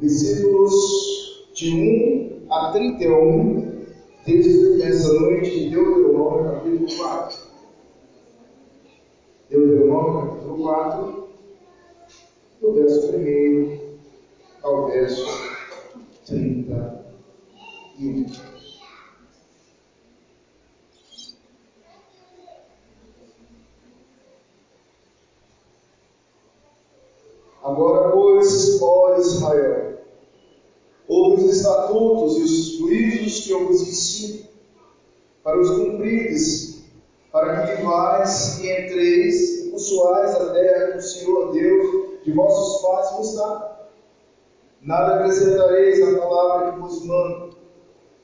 versículos de 1 a 31, texto dessa noite de Deuteronômio, capítulo 4. Deuteronômio, capítulo 4, do verso 1 ao verso 31. Agora, pois, ó Israel, ouve os estatutos e os juízos que eu vos ensino, para os cumprides, para que vivais e entreis e possuais a terra que o Senhor Deus de vossos pais vos dá. Nada acrescentareis à palavra que vos mando,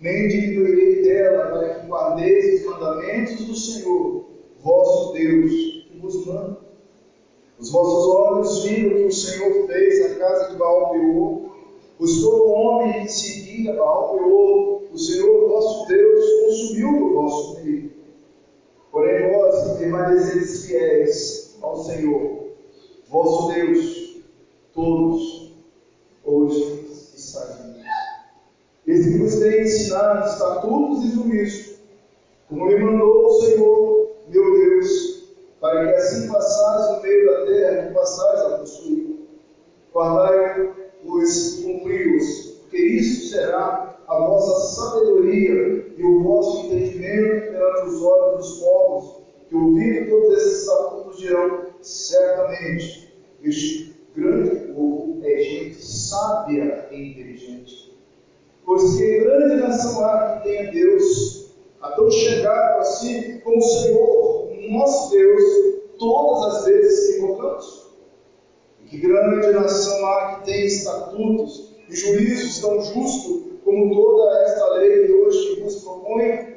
nem diminuirei dela, para que guardeis os mandamentos do Senhor, vosso Deus, que vos manda. Os vossos olhos viram que o Senhor fez na casa de Baal Pois todo homem que seguia Baal Peor, o Senhor vosso Deus consumiu do vosso meio. Porém vós permaneceis fiéis ao Senhor, vosso Deus, todos hoje estáis vivos. Eis que vos tem ensinado estatutos e juízos, como me mandou o Senhor, meu Deus, para que assim passais no meio da terra que passais a possuir. Guardai-os e cumpri-os, porque isso será a vossa sabedoria e o vosso entendimento perante os olhos dos povos, que ouvindo todos esses estatutos dirão, certamente, este grande povo é gente sábia e inteligente. Pois que grande nação há que tenha Deus, a tão chegado assim como o Senhor, nosso Deus todas as vezes que invocamos. Que grande nação há que tem estatutos e juízos tão justos como toda esta lei que hoje vos proponho?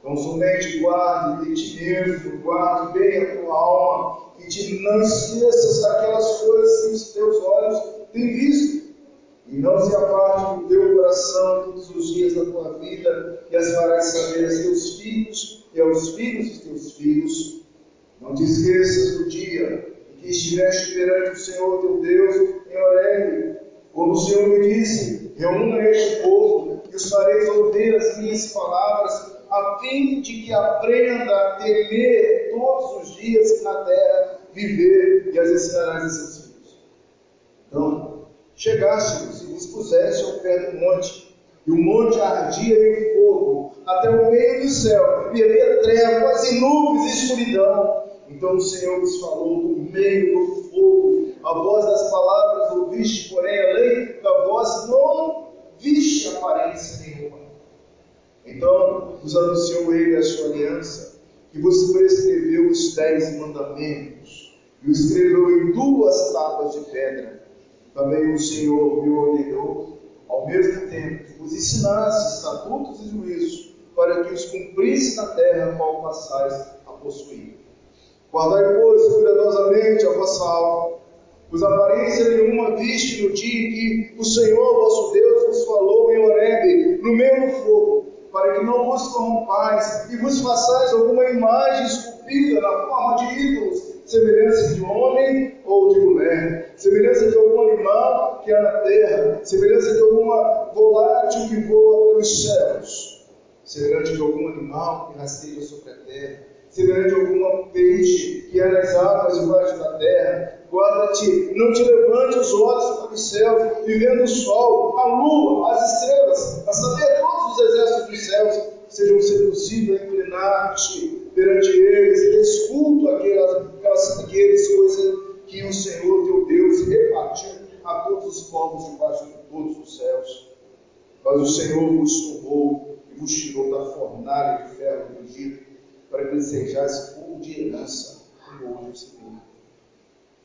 Então somente guarde de ti mesmo, guarde bem a tua alma, e te não esqueças daquelas coisas que os teus olhos têm visto, e não se aparte do teu coração todos os dias da tua vida, e as farás saber aos teus filhos e aos filhos dos teus filhos. Não te esqueças do dia que estiveste perante o Senhor teu Deus em Horebe, quando o Senhor me disse: Reúna este povo e os fareis ouvir as minhas palavras, a fim de que aprenda a temer todos os dias que na terra viver e as ensinarás a seus filhos. Então, chegaste e vos puseste ao pé do monte, e o monte ardia em fogo até o meio do céu, e havia trevas e nuvens e escuridão. Então o Senhor vos falou do meio do fogo, a voz das palavras ouviste, porém além da voz não viste aparência nenhuma. Então vos anunciou ele a sua aliança, que vos prescreveu os dez mandamentos, e o escreveu em duas tábuas de pedra. Também o Senhor me ordenou ao mesmo tempo que vos ensinasse estatutos e juízos, para que os cumprisse na terra qual passais a possuir. Guardai, pois, cuidadosamente a vossa alma, pois aparência nenhuma viste no dia em que o Senhor vosso Deus vos falou em Horebe, no meio do fogo, para que não vos corrompais e vos façais alguma imagem esculpida na forma de ídolos, semelhança de homem ou de mulher, semelhança de algum animal que há na terra, semelhança de alguma volátil que voa pelos céus, semelhante de algum animal que rasteja sobre a terra, semelhante de algum peixe que há nas águas debaixo da terra. Guarda-te, não te levante os olhos para os céus, e vendo o sol, a lua, as estrelas, a saber todos os exércitos dos céus, sejam seduzidos a inclinar-te perante eles, e desculpa aquelas, aquelas, aquelas coisas que o Senhor teu Deus repartiu a todos os povos debaixo de todos os céus. Mas o Senhor vos tomou e vos tirou da fornalha de ferro do Egito, para que sejais povo de herança, como hoje se vê.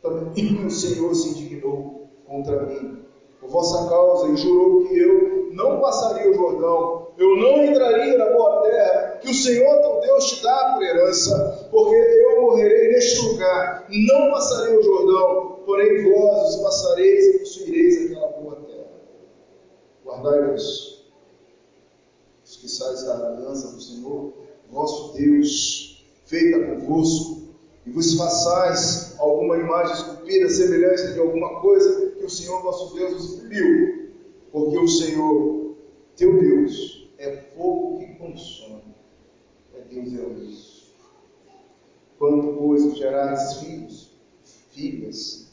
Também o Senhor se indignou contra mim, por vossa causa, e jurou que eu não passaria o Jordão, eu não entraria na boa terra, que o Senhor teu Deus te dá por herança, porque eu morrerei neste lugar, não passarei o Jordão, porém vós os passareis e possuireis aquela boa terra. Guardai-vos, os que da aliança do Senhor, vosso Deus, feita convosco, e vos façais alguma imagem esculpida, semelhante de alguma coisa que o Senhor vosso Deus vos proibiu, porque o Senhor teu Deus é fogo que consome, é Deus zeloso. Quando, pois, gerardes filhos, filhas,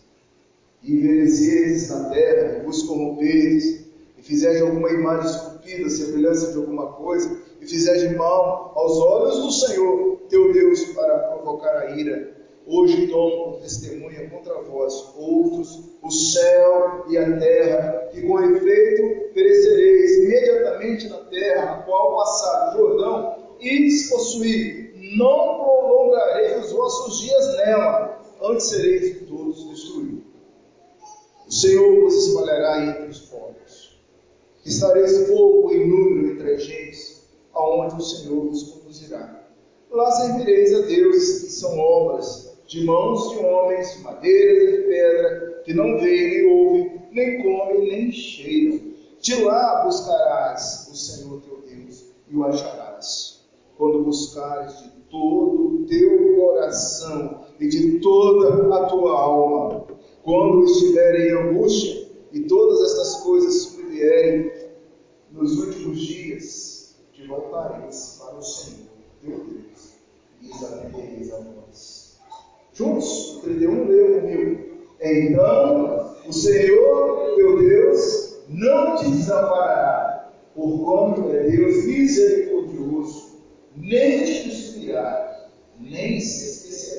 e envelheceres na terra, e vos corromperes, e fizerdes alguma imagem esculpida, semelhança de alguma coisa, fizerdes mal aos olhos do Senhor, teu Deus, para provocar a ira, hoje tomam por testemunha contra vós outros, o céu e a terra, que com efeito perecereis imediatamente na terra, a qual passar o Jordão, e possuir, não prolongareis os vossos dias nela, antes sereis todos destruídos. O Senhor vos espalhará entre os povos. Estareis pouco em número entre as gentes, aonde o Senhor vos conduzirá. Lá servireis a deuses que são obras de mãos de homens, de madeira e de pedra, que não veem, nem ouvem, nem comem, nem cheiram. De lá buscarás o Senhor teu Deus e o acharás, quando buscares de todo o teu coração e de toda a tua alma. Quando estiverem em angústia e todas estas coisas sobrevierem nos últimos dias, te voltareis para o Senhor teu Deus e os atendereis a nós. Juntos, 31 leu comigo. Então o Senhor teu Deus não te desamparará, porquanto é Deus misericordioso, nem te destruirá, nem se esquecerá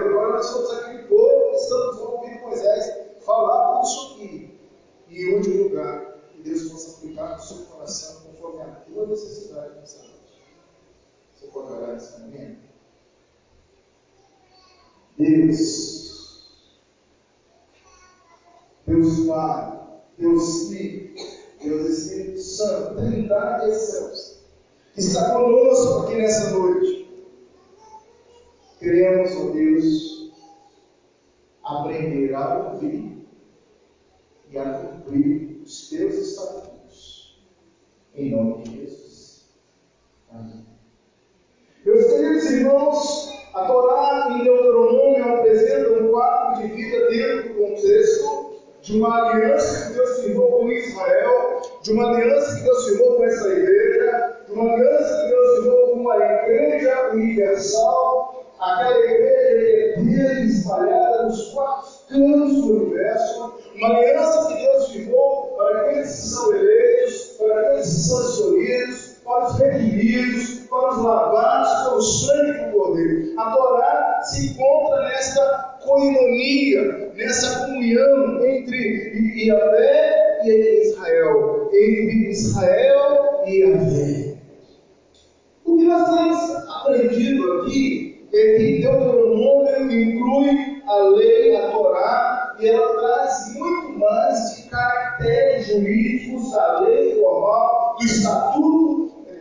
Agora nós somos aquele povo que estamos ouvindo Moisés falar tudo isso aqui. E em último lugar, que Deus possa aplicar no seu coração conforme a tua necessidade nessa noite. Você pode orar nesse momento? Deus, Deus Pai, Deus Filho, Deus Espírito Santo, Trindade excelsa que está conosco aqui nessa noite. Deus,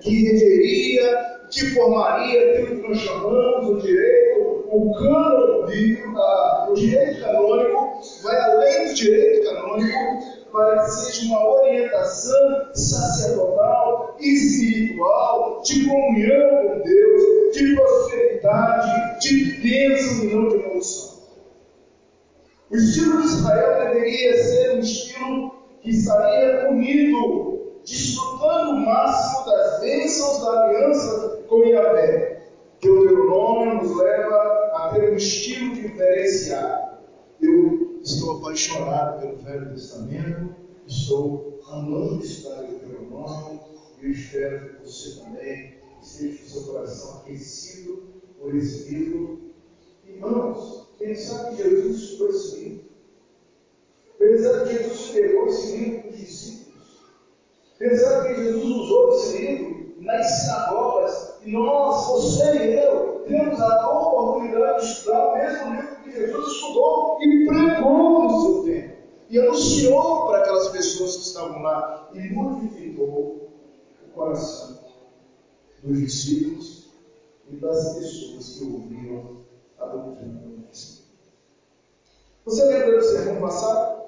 que regeria, que formaria aquilo que nós chamamos o direito, o cano bíblico, o direito canônico, vai além do direito canônico, para que seja uma orientação sacerdotal e espiritual, de comunhão com Deus, de prosperidade, de bênção e não de maldição. O estilo de Israel deveria ser um estilo que estaria unido, desfrutando o máximo das bênçãos da aliança com Yahvé. Deuteronômio nos leva a ter um estilo diferenciado. Eu estou apaixonado pelo Velho Testamento, estou amando estudar o Deuteronômio e eu espero que você também esteja com seu coração aquecido por esse livro. Irmãos, quem sabe Jesus estudou esse livro? Pensando que Jesus pegou esse livro para os discípulos. Pensando que Jesus usou esse livro nas sinagogas. E nós, você e eu, temos a oportunidade de estudar o mesmo livro que Jesus estudou e pregou no seu tempo. E anunciou para aquelas pessoas que estavam lá. E modificou o coração dos discípulos e das pessoas que ouviam a doutrina do Mestre. Você lembra do sermão passado?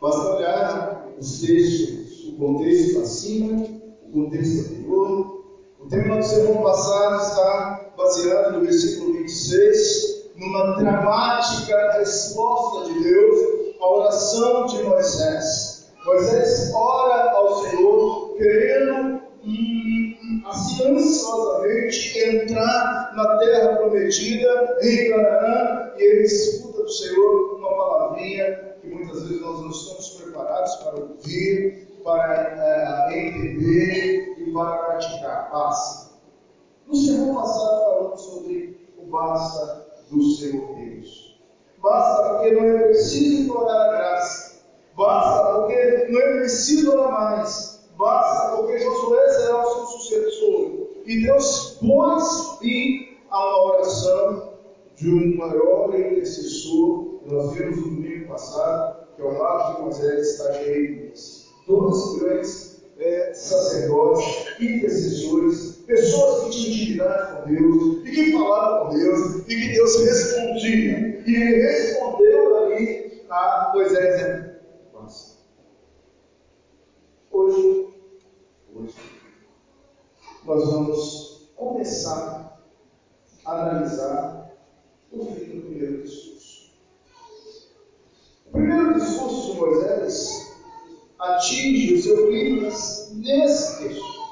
Basta olhar os textos, o contexto acima, o contexto anterior. O tema do sermão passado está baseado no versículo 26, numa dramática resposta de Deus à oração de Moisés. Moisés ora ao Senhor, querendo hum, assim ansiosamente entrar na terra prometida em Canaã, e ele escuta do Senhor uma palavrinha que muitas vezes nós não estamos preparados para ouvir, para é, entender e para praticar. Basta. No sermão passado falamos sobre o basta do Senhor Deus. Basta porque não é preciso implorar a graça. Basta porque não é preciso orar mais. Basta porque Josué será o seu sucessor. E Deus pôs fim a uma oração de um maior intercessor, nós vimos no domingo passado, que ao lado de Moisés está Jeremias. Dois grandes é, sacerdotes, intercessores, pessoas que tinham intimidade com Deus e que falavam com Deus e que Deus respondia. E ele respondeu ali a Moisés dizendo: Hoje, hoje, nós vamos começar a analisar o fim do primeiro discurso. O primeiro discurso de Moisés atinge o seu clímax nesse texto.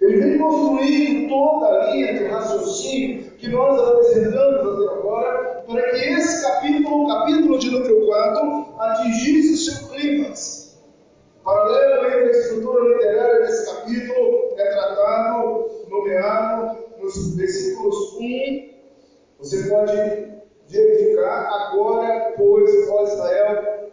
Ele vem construindo toda a linha de raciocínio que nós apresentamos até agora, para que esse capítulo, o capítulo de número 4, atingisse o seu clímax. Paralelo entre a estrutura literária desse capítulo é tratado, nomeado, nos versículos 1 você pode verificar agora, pois, ó Israel,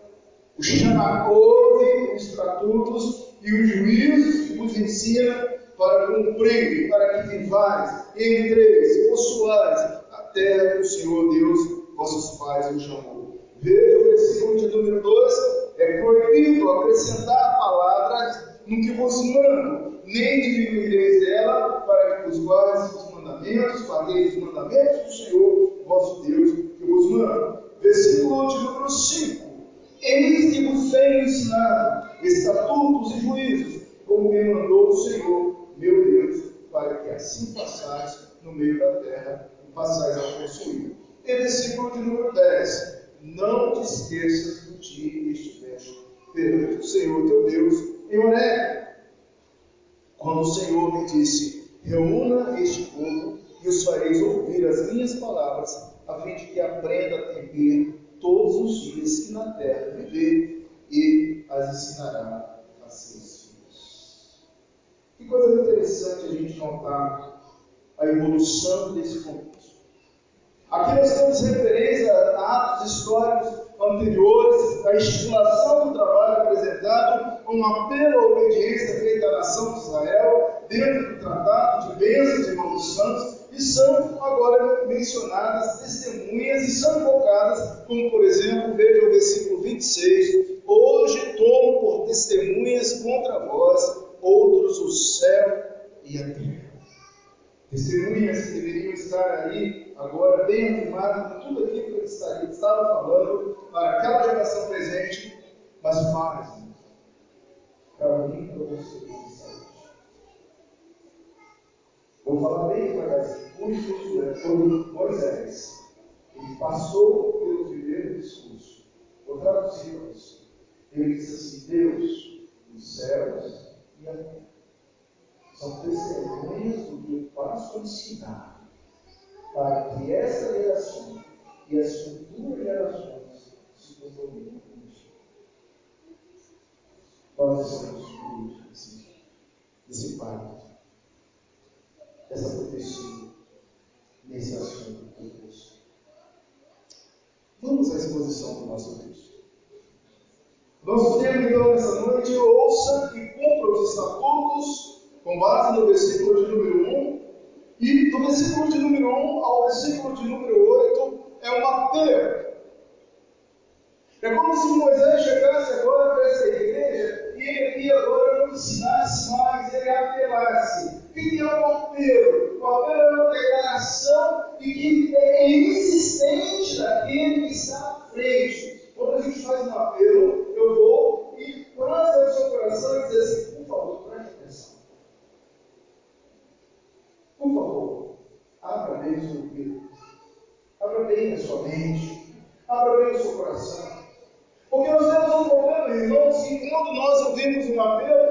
o chama ouve os estatutos e os juízos que vos ensina para cumprir, para que vivais entreis possuais a terra que o Senhor Deus, vossos pais, vos chamou. Veja o versículo de número 2: é proibido acrescentar palavras no que vos mando, nem diminuireis dela, para que vos guardes os mandamentos, guardeis os mandamentos do Senhor, vosso Deus, que vos manda. Versículo de número 5. Eis que vos tenho ensinado estatutos e juízos, como me mandou o Senhor, meu Deus, para que assim passais no meio da terra e passais a possuir. E versículo de número 10. Não te esqueças do dia que estiveste perante o Senhor teu Deus em Oré. Quando o Senhor me disse: Reúna este povo e os fareis ouvir as minhas palavras, a fim de que aprenda a temer todos os dias que na terra viver, e as ensinará a seus filhos. Que coisa interessante a gente notar a evolução desse contexto. Aqui nós temos referência a atos históricos anteriores, a estipulação do trabalho apresentado, um apelo à obediência feita à nação de Israel, dentro do tratado de bênçãos e maldições, e são agora mencionadas testemunhas e são invocadas, como por exemplo, veja o versículo 26, hoje tomo por testemunhas contra vós outros o céu e a terra. Testemunhas que deveriam estar ali agora bem afirmadas em tudo aquilo que ele estava falando para aquela geração presente, mas mais para mim para você Vou falar bem devagarzinho. Muito Josué, quando Moisés ele passou pelo primeiro discurso, vou você. Ele disse assim: Deus, os céus e a terra são testemunhas do que eu faço ensinar, para que essa geração e as futuras gerações se comprometam comigo. Nós estamos desse, desse pacto, dessa profecia, nesse assunto conosco. Vamos à exposição do nosso texto. Nosso tema, então, nessa noite, ouça e cumpra os estatutos com base no versículo de número 1. E do versículo de número 1 ao versículo de número 8 é uma apelo. É como se Moisés chegasse agora para essa igreja e ele agora não ensinasse mais, ele apelasse. O que é um apelo? O apelo é uma declaração e que é insistente daquele que está à frente. Quando a gente faz um apelo, eu vou e quase ao seu coração e dizer assim, por favor, preste atenção. Por favor, abra bem o seu ouvido, abra bem a sua mente, abra bem o seu coração. Porque nós temos um problema, irmãos, que quando nós ouvimos um apelo,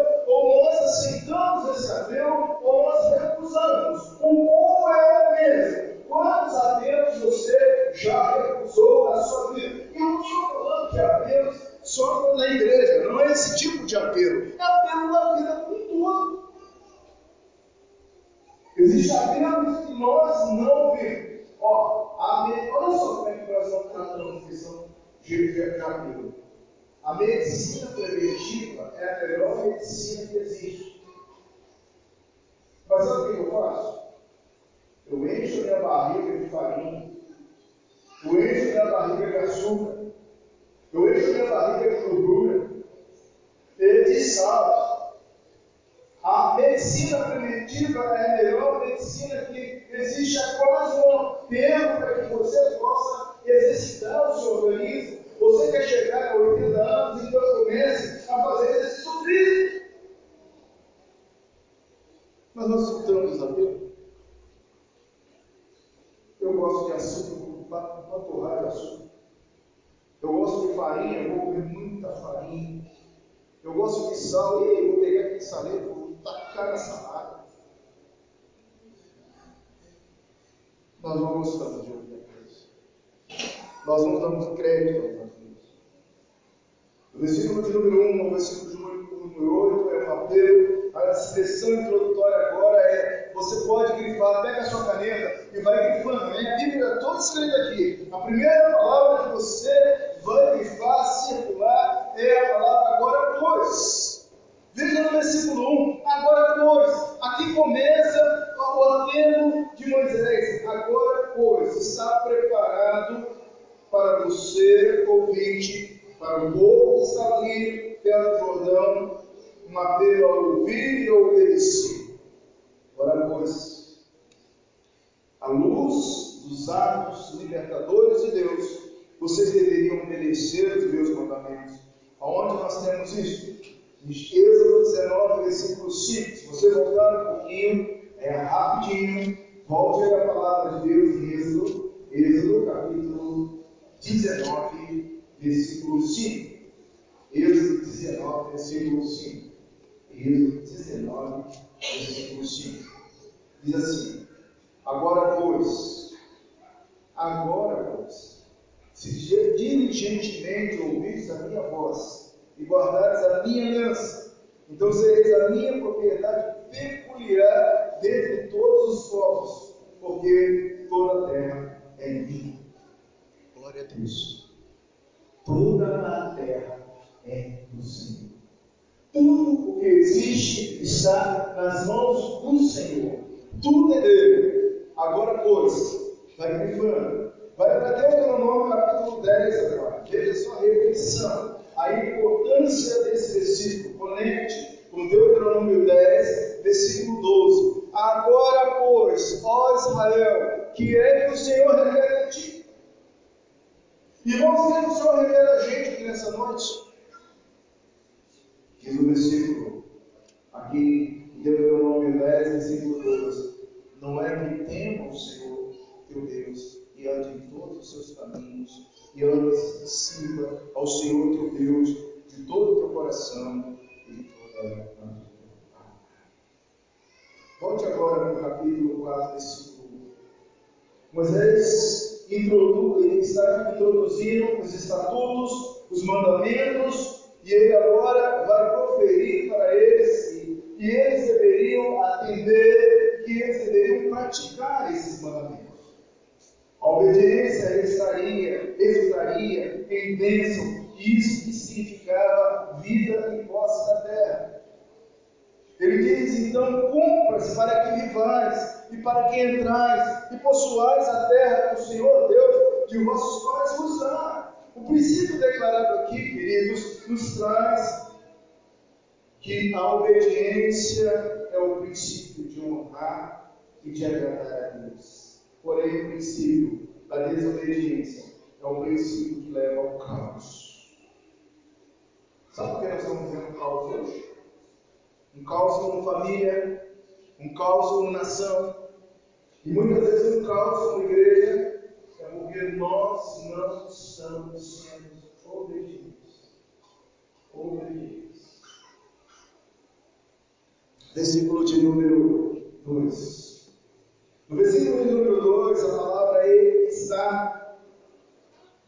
A primeira palavra que você vai grifar, circular, é a palavra agora, pois. Veja no versículo 1, agora pois, aqui começa o apelo de Moisés, agora pois, está preparado para você, ouvinte, para o povo que estava ali perto do Jordão, um apelo a ouvir e obedecer. Agora pois, a luz dos atos libertadores de Deus, vocês deveriam obedecer os meus mandamentos. Aonde nós temos isso? Êxodo 19, versículo 5. Se você voltar um pouquinho, é rapidinho, volte a palavra de Deus em Êxodo, Êxodo capítulo 19, versículo 5. Êxodo 19, versículo 5. Êxodo 19, versículo 5. Diz assim: Agora, pois, agora, pois, se diligentemente ouvis a minha voz, e guardares a minha aliança. Então sereis a minha propriedade peculiar dentre todos os povos, porque toda a terra é minha. Glória a Deus. Toda a terra é do Senhor. Tudo o que existe está nas mãos do Senhor. Tudo é dele. Agora, pois, vai grifando. Vai para Deuteronômio capítulo 10 agora. Veja só a repetição a importância desse versículo. Conecte com Deuteronômio 10, versículo 12. Israel, que é que o Senhor requer de ti. Irmãos, o que o Senhor requer da gente aqui nessa noite? Diz o versículo, aqui em Deuteronômio 10, versículo 12: Não é que tema o Senhor teu Deus e ande em todos os seus caminhos, e ande e sirva ao Senhor teu Deus de todo o teu coração e de toda a tua alma. Volte agora para o capítulo 4, versículo 1. Moisés introduz, está introduzindo os estatutos, os mandamentos, e ele agora vai proferir para eles que eles deveriam atender, que eles deveriam praticar esses mandamentos. A obediência resultaria, resultaria em bênção, e isso que significava vida e posse da terra. Ele diz então: compras para que vivais, e para que entrais, e possuais a terra do Senhor Deus, que os vossos pais vos dá. O princípio declarado aqui, queridos, nos traz que a obediência é o princípio de honrar e de agradar a Deus. Porém, o princípio da desobediência é o princípio que leva ao caos. Sabe por que nós estamos vendo um caos hoje? Um caos como família, um caos como nação, e muitas vezes um caos como igreja, é porque nós não estamos sendo obedientes. Obedientes. Versículo de número 2. No versículo de número 2, a palavra está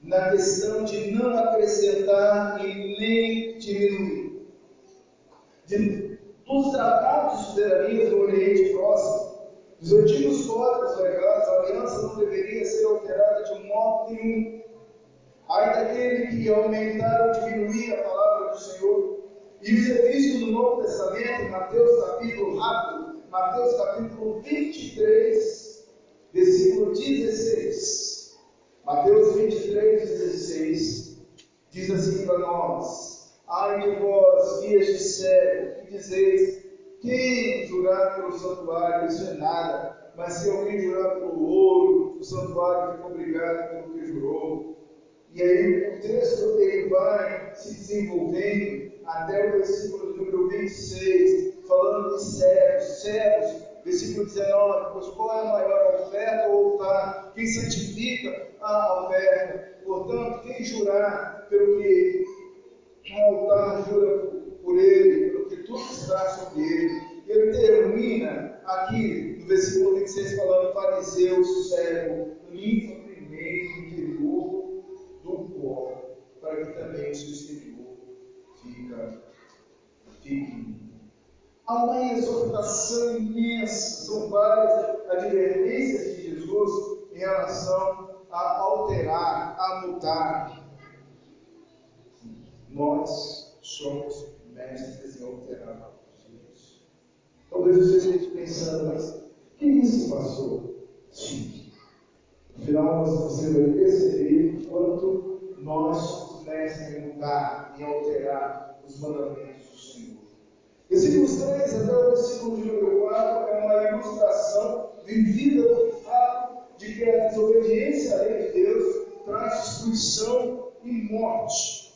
na questão de não acrescentar e nem diminuir. De, dos tratados de soberania do Oriente Próximo, dos antigos códigos legais, a aliança não deveria ser alterada de modo nenhum. Ai daquele que aumentar ou diminuir a palavra do Senhor. E isso é no Novo Testamento, Mateus capítulo rápido, Mateus capítulo 23, versículo 16. Mateus 23, 16 diz assim para nós: Ai de vós, guias de cego, que dizeis, quem jurar pelo santuário, isso é nada, mas se alguém jurar pelo ouro, o santuário fica obrigado pelo que jurou. E aí o texto ele vai se desenvolvendo até o versículo número 26, falando de cegos, cegos, versículo 19, pois qual é a maior oferta ou altar? Quem santifica a oferta? Portanto, quem jurar pelo que um altar jura por ele, pelo que tudo está sobre ele. Ele termina aqui no versículo 26 falando fariseus, cego, limpa primeiro o interior do corpo, para que também o seu exterior fique Há uma exortação imensa, são várias advertências de Jesus em relação a alterar, a mudar. Nós somos mestres em alterar. Talvez você esteja pensando, mas que isso passou? Sim. Afinal, você vai perceber quanto nós somos mestres em mudar, em alterar os mandamentos Versículos 3 até o versículo de número 4 é uma ilustração vivida do fato de que a desobediência à lei de Deus traz destruição e morte.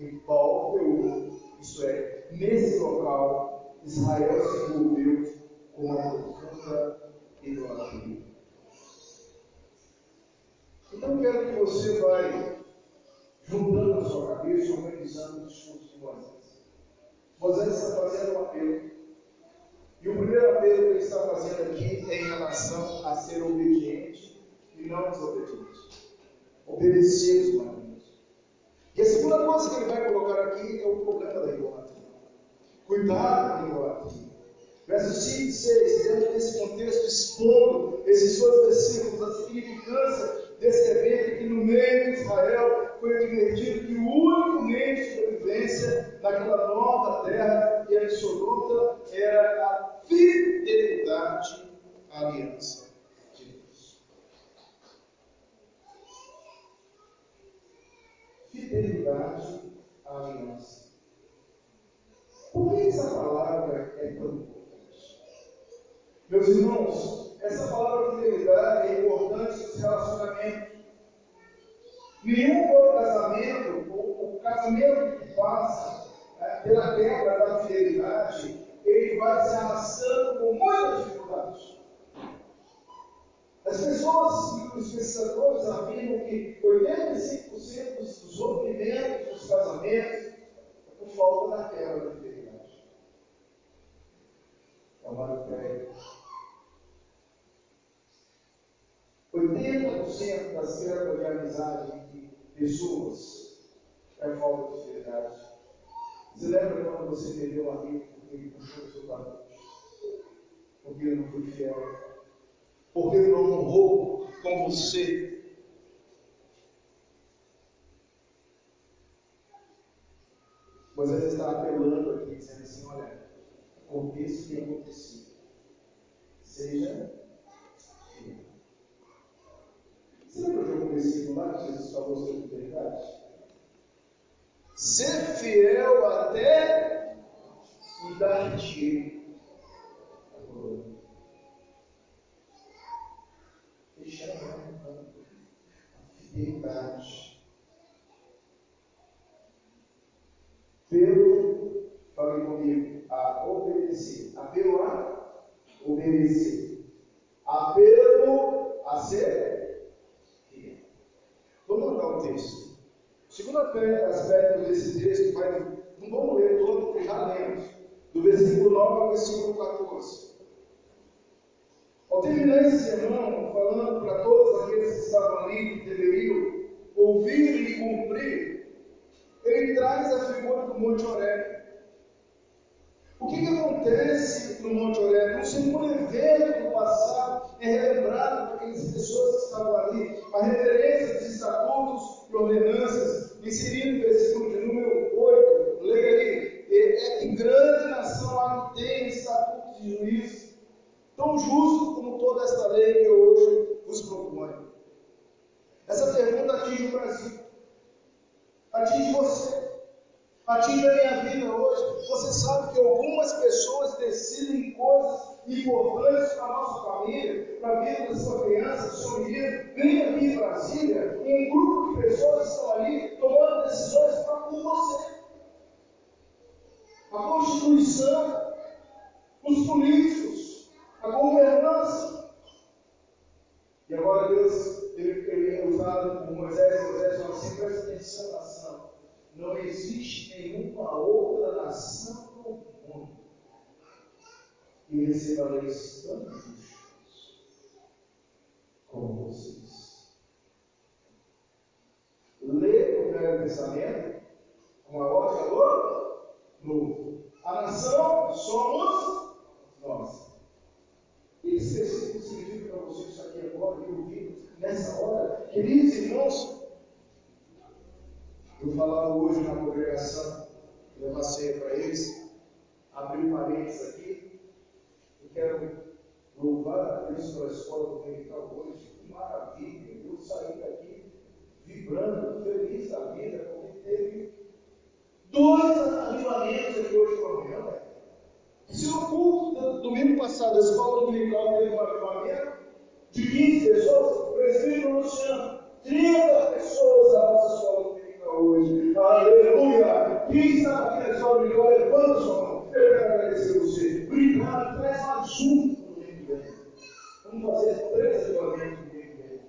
Em Paulo, isso é, nesse local, Israel se envolveu com uma profunda idolatria. Então quero que você vai juntando na sua cabeça, organizando o discurso Moisés. Moisés está fazendo um apelo. E o primeiro apelo que ele está fazendo aqui é em relação a ser obediente e não desobediente. Obedecer os mandamentos. E a segunda coisa que ele vai colocar aqui é o problema da idolatria. Cuidado com a idolatria. Versos 5 e 6, dentro desse contexto, expondo esses dois versículos, a significância desse evento que no meio de Israel foi advertido que o único meio de sobrevivência naquela nova terra e absoluta era a fidelidade à aliança de Deus. Fidelidade à aliança. Por que essa palavra é tão importante? Meus irmãos, essa palavra fidelidade é importante nos relacionamentos. Nenhum outro casamento, o, o casamento que passa né, pela quebra da fidelidade, ele vai se arrastando com muitas dificuldades. As pessoas, os pesquisadores afirmam que 85% dos rompimentos dos casamentos é por falta da quebra da fidelidade. É uma ideia. 80% das quebras de amizade pessoas é falta de fidelidade. Você lembra quando você perdeu um amigo porque ele puxou o seu cabelo? Porque ele não foi fiel? Porque ele não honrou com você? Moisés está apelando aqui, dizendo assim: olha, aconteça o que acontecer, seja você lembra que eu comecei lá que Jesus falou sobre fidelidade? Ser fiel até e dar-te a coroa. Fechando a fidelidade. Pelo, falei comigo, a obedecer. Apelo a obedecer. Apelo a ser Vamos notar o texto. O segundo aspecto desse texto, vai, não vamos ler todo, porque já lemos, do versículo 9 ao versículo 14. Ao terminar esse sermão, falando para todos aqueles que estavam ali, que deveriam ouvir e cumprir, ele traz a figura do Monte Oreb. O que, que acontece no Monte Oreb? Um segundo evento do passado é relembrado para aquelas pessoas que estavam ali. A referência dos estatutos ordenanças, inserido no versículo de número 8. Leia aí. É que grande nação há que tem estatutos e juízos, tão justo como toda esta lei que hoje vos propõe. Essa pergunta atinge o Brasil, atinge você atinge a minha vida hoje. Você sabe que algumas pessoas decidem coisas importantes para a nossa família, para a vida da sua criança, do seu menino. Vem aqui em Brasília, um grupo de pessoas estão ali tomando decisões para com você. A Constituição, os políticos, a governança. E agora Deus, ele, é usado por Moisés, Moisés assim, presta atenção, nação não existe nenhuma outra nação leis tão justas como vocês. Lê o Velho Testamento com a ótica do Novo. A nação somos nós. Esse versículo significa para vocês aqui agora, que vi nessa hora? Queridos irmãos, eu falava hoje na congregação, eu passei para eles, abri parênteses aqui, e quero louvar a Deus pela escola dominical hoje, que maravilha, eu saí daqui vibrando, feliz da vida, porque teve dois avivamentos aqui hoje pela manhã. Se no culto do domingo passado a escola dominical teve um avivamento de 15 pessoas, o presbítero Luciano, 30 pessoas a nossa escola dominical hoje. Aleluia! Quem está aqui hora de glória, levanta sua mão. Eu quero agradecer você. Obrigado. Um mês que vem. Vamos fazer três mês que vem.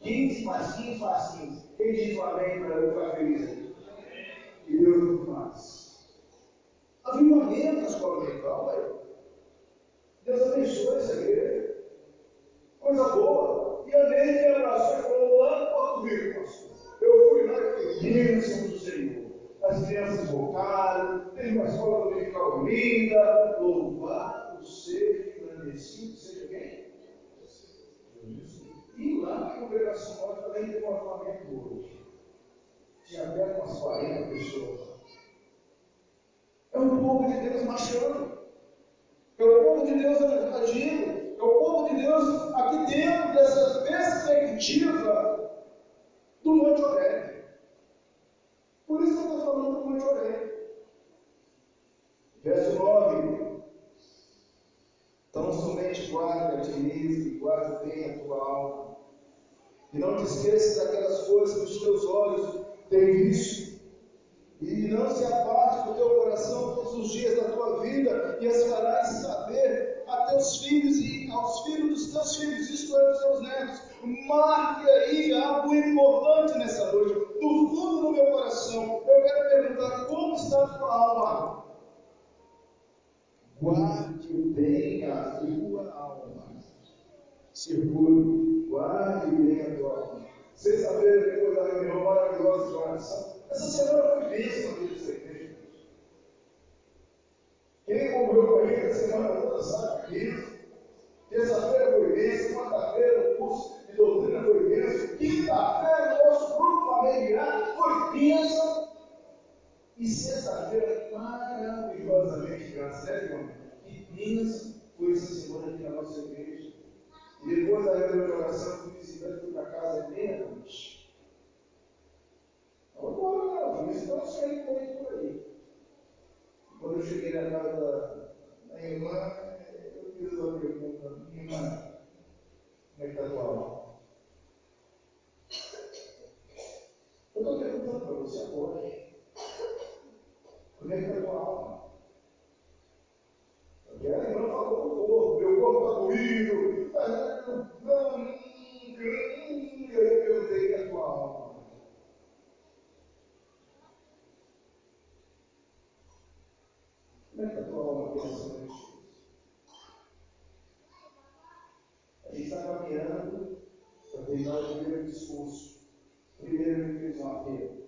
15 mais 15 mais 15. Quem diz um amém para eu ficar feliz aqui? Que Deus nos faz. Avivamento na escola mental, velho. Deus abençoe essa igreja. Coisa boa. E a lei me abraçou e falou lá no Porto Rico, pastor. Eu fui lá e fiquei bênção do Senhor. As crianças voltaram, teve uma escola dominical linda. Louvado seja engrandecido, seja quem? E lá na congregação nós também tem um avamento hoje. Tinha até umas 40 pessoas. É o povo de Deus marchando. É o povo de Deus agindo. É o povo de Deus aqui dentro dessa perspectiva do Monte Oreb. Por isso que eu estou falando do Monte Oreb. Verso 9. Tão somente Primeiramente, guarde a ti mesmo e guarde bem a tua alma. E não te esqueças daquelas coisas que os teus olhos têm visto. E não se aparte do teu coração todos os dias da tua vida, e as farás saber a teus filhos e aos filhos dos teus filhos, isto é, dos teus netos. Marque aí algo importante nessa noite. Do fundo do meu coração, eu quero perguntar: como está a tua alma? Guarde bem a tua alma. Segure, guarde bem a tua alma. Sexta-feira, depois da reunião maravilhosa de oração, essa semana foi bênção aqui dessa igreja. Quem conviveu com a gente a semana toda sabe bênção. Terça-feira foi bênção, quarta-feira o curso de doutrina foi bênção, quinta-feira o nosso grupo familiar foi bênção. E sexta-feira, maravilhosamente, graças a Deus, que bênção foi essa semana aqui na nossa igreja. E depois da reunião de oração, fui visitando, fui para casa meia-noite. Não agora não, isso não saindo por aí por aí. Quando eu cheguei na casa da irmã, eu fiz uma pergunta, irmã, como é que está a tua alma? Eu estou perguntando para você agora. Como é que está a tua alma? Porque a irmã falou do corpo, meu corpo está doído. Não, não, e aí eu perguntei a tua alma. Como é que a tua alma pensa noite? A gente está caminhando para terminar o primeiro discurso. Primeiro ele fez um apelo.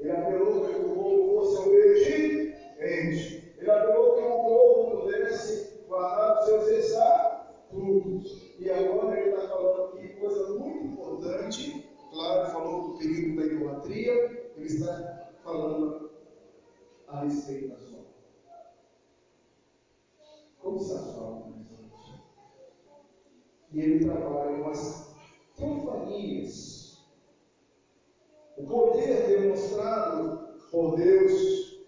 Ele apelou para que o povo fosse obediente. Ele apelou que o povo pudesse guardar os seus estatutos. E agora ele está falando aqui coisa muito importante. Claro, falou do perigo da idolatria. Ele está falando a respeito da sua Como está a sua alma nessa noite? E ele trabalha com as teofanias o poder demonstrado por Deus,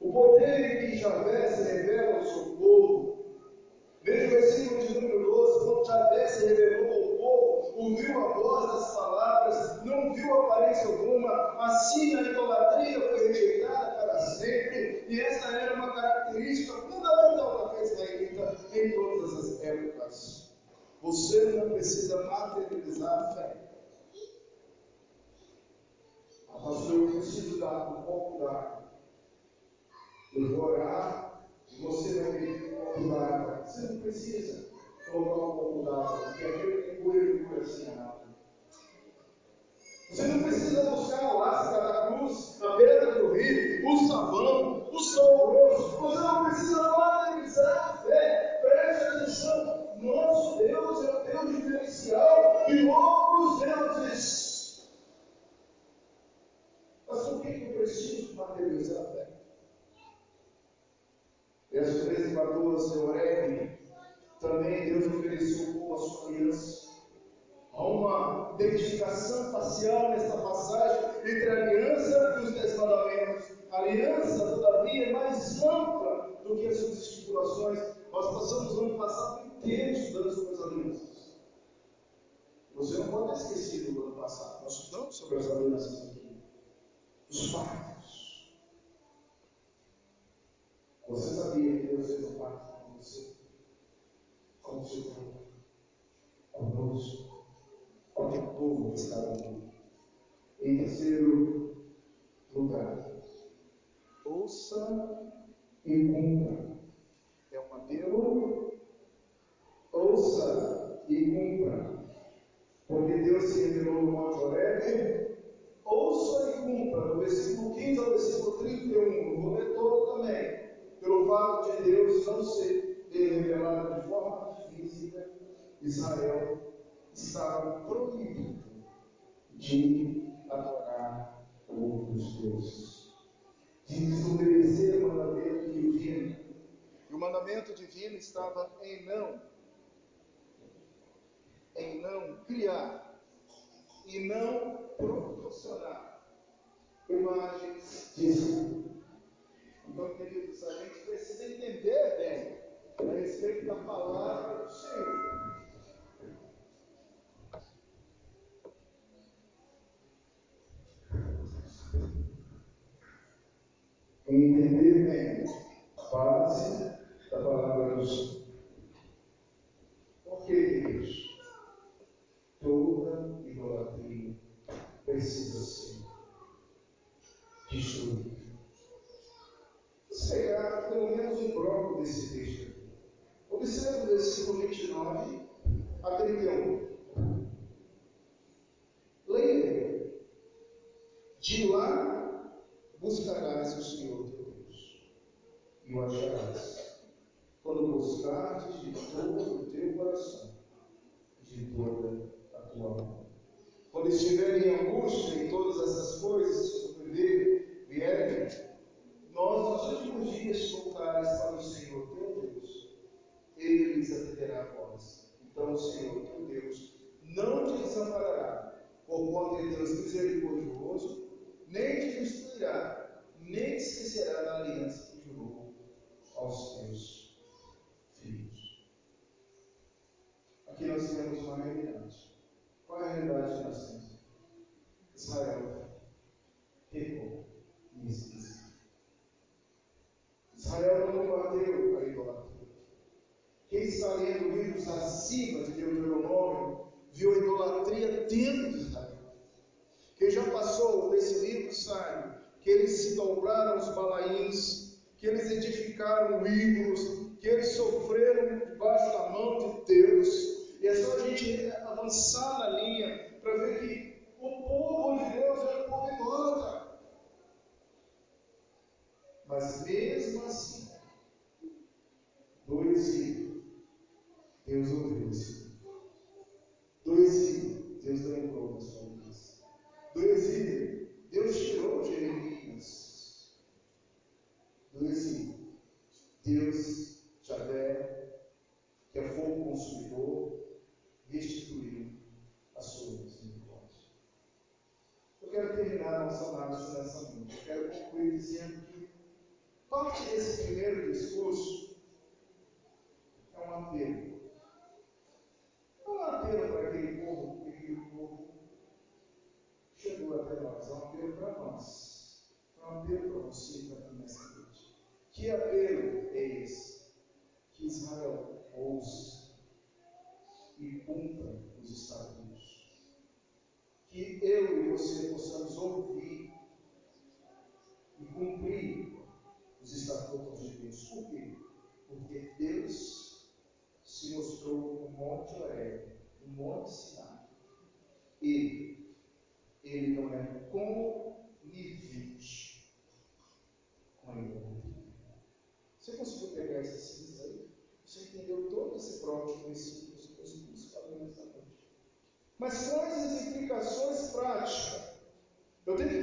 o poder em que Javé se revela ao seu povo. Veja o versículo de número 12: quando Javé se revelou ao povo, ouviu a voz das palavras, não viu aparência alguma, assim a idolatria foi rejeitada para sempre, e essa era uma característica fundamental da fé israelita em todas as épocas. Você não precisa materializar a fé. Pastor, eu preciso dar um pouco d'água. Eu vou orar e você vai beber um pouco d'água. Você não precisa colocar um pouco d'água, porque aquele que cura, ele cura assim a água. Você não precisa buscar a lasca da cruz, a pedra do rio, o sabão, o sol grosso. Você não precisa materializar a fé. Preste atenção. Nosso Deus é o Deus diferencial e outros deuses mas por que eu preciso materializar a fé? Verso 13 e 14, Oreb, também Deus ofereceu o povo a sua aliança. Há uma identificação facial nesta passagem entre a aliança e os dez mandamentos. A aliança, todavia, é mais ampla do que as suas estipulações. Nós passamos o ano passado inteiro estudando sobre as alianças. Você não pode ter esquecido do ano passado. Nós estudamos sobre as alianças aqui os pactos. Você sabia que Deus fez um pacto com você? Com o seu povo? Conosco? Com o povo está no mundo? Em terceiro lugar, ouça e cumpra. É um apelo. Ouça e cumpra. Porque Deus se revelou no Monte Horebe ouça e cumpra, do versículo 15 ao versículo 31, vou ler todo também, pelo fato de Deus não ser revelado de forma física, Israel estava proibido de adorar outros deuses, de desobedecer o mandamento divino. E o mandamento divino estava em não, em não criar e não proporcionar imagens disso. Então, queridos, a gente precisa entender bem a respeito da palavra do Senhor. adoraram ídolos,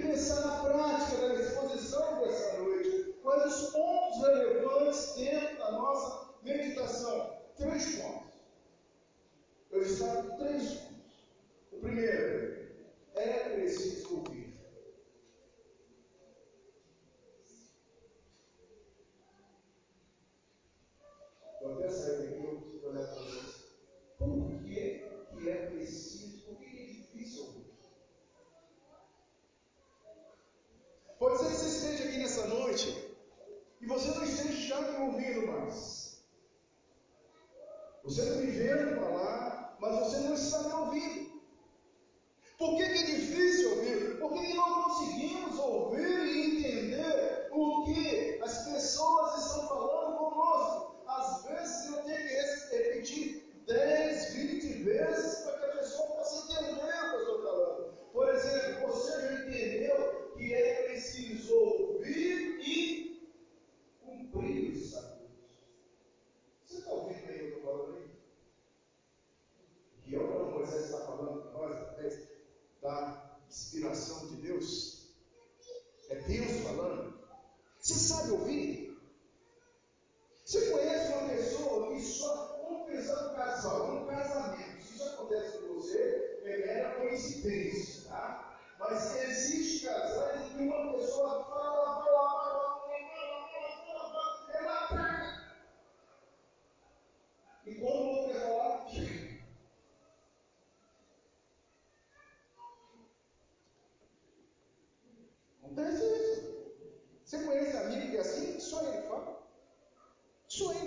pensar na prática da exposição dessa noite. Quais os pontos relevantes dentro da nossa meditação? Três pontos. Então, Desse isso. Você conhece amigo que é assim? Só ele fala. Só ele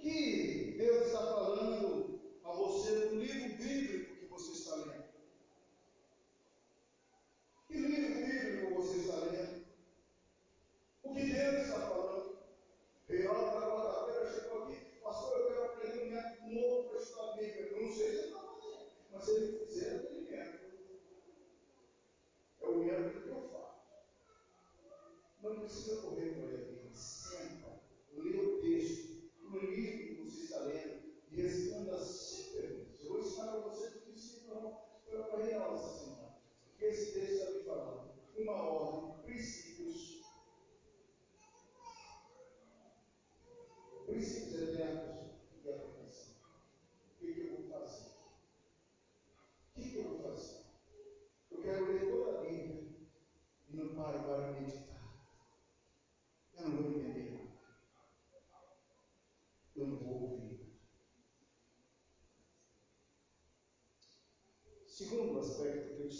que Deus está falando a você no livro bíblico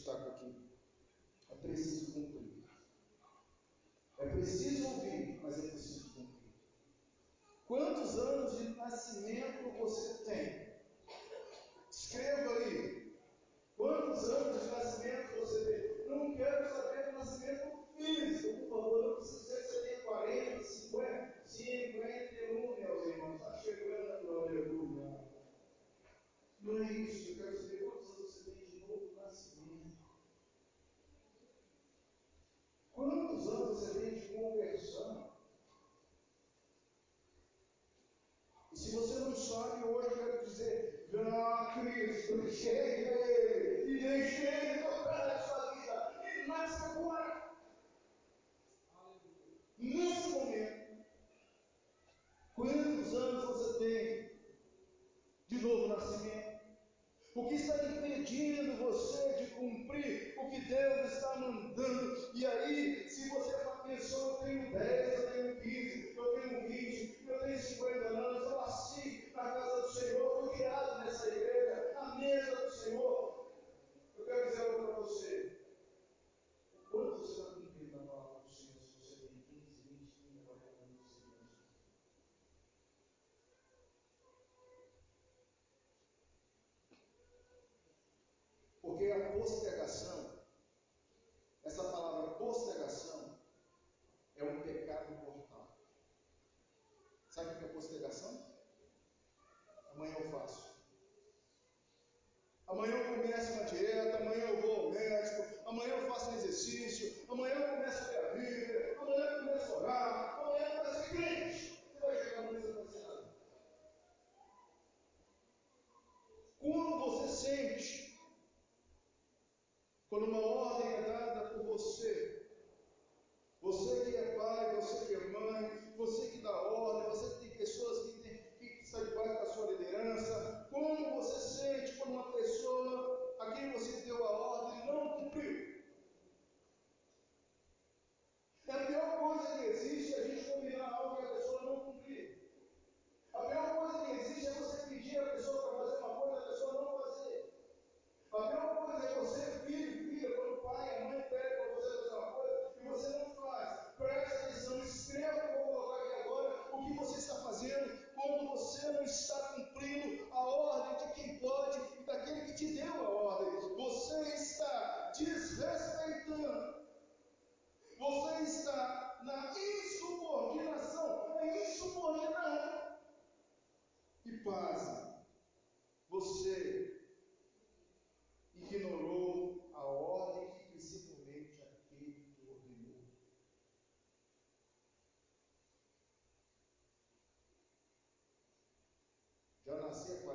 так вот de conversão. E se você não sabe hoje, eu quero dizer, ah, Cristo chega. nascer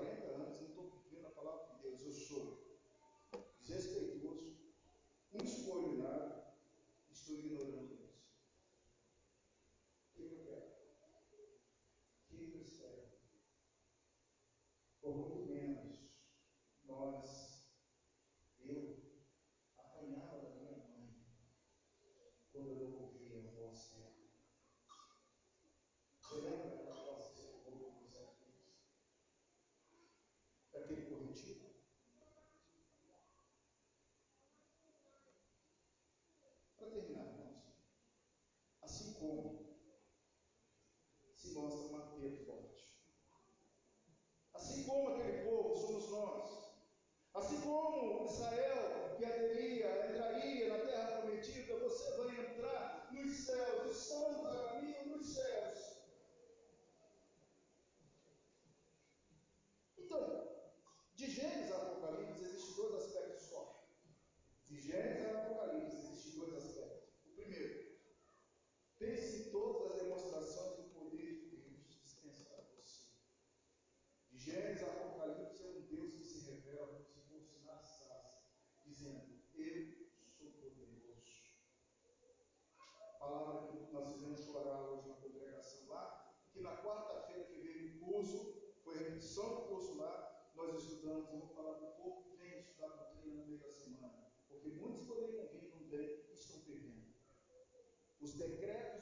como aquele povo somos nós. Assim como Israel, que aderia, entraria na terra prometida, você vai entrar nos céus, estamos a caminho nos céus. semanas eu vou falar do pouco quem estudar doutrina tá no meio da semana. Porque muitos poderiam vir e não estão perdendo. Os decretos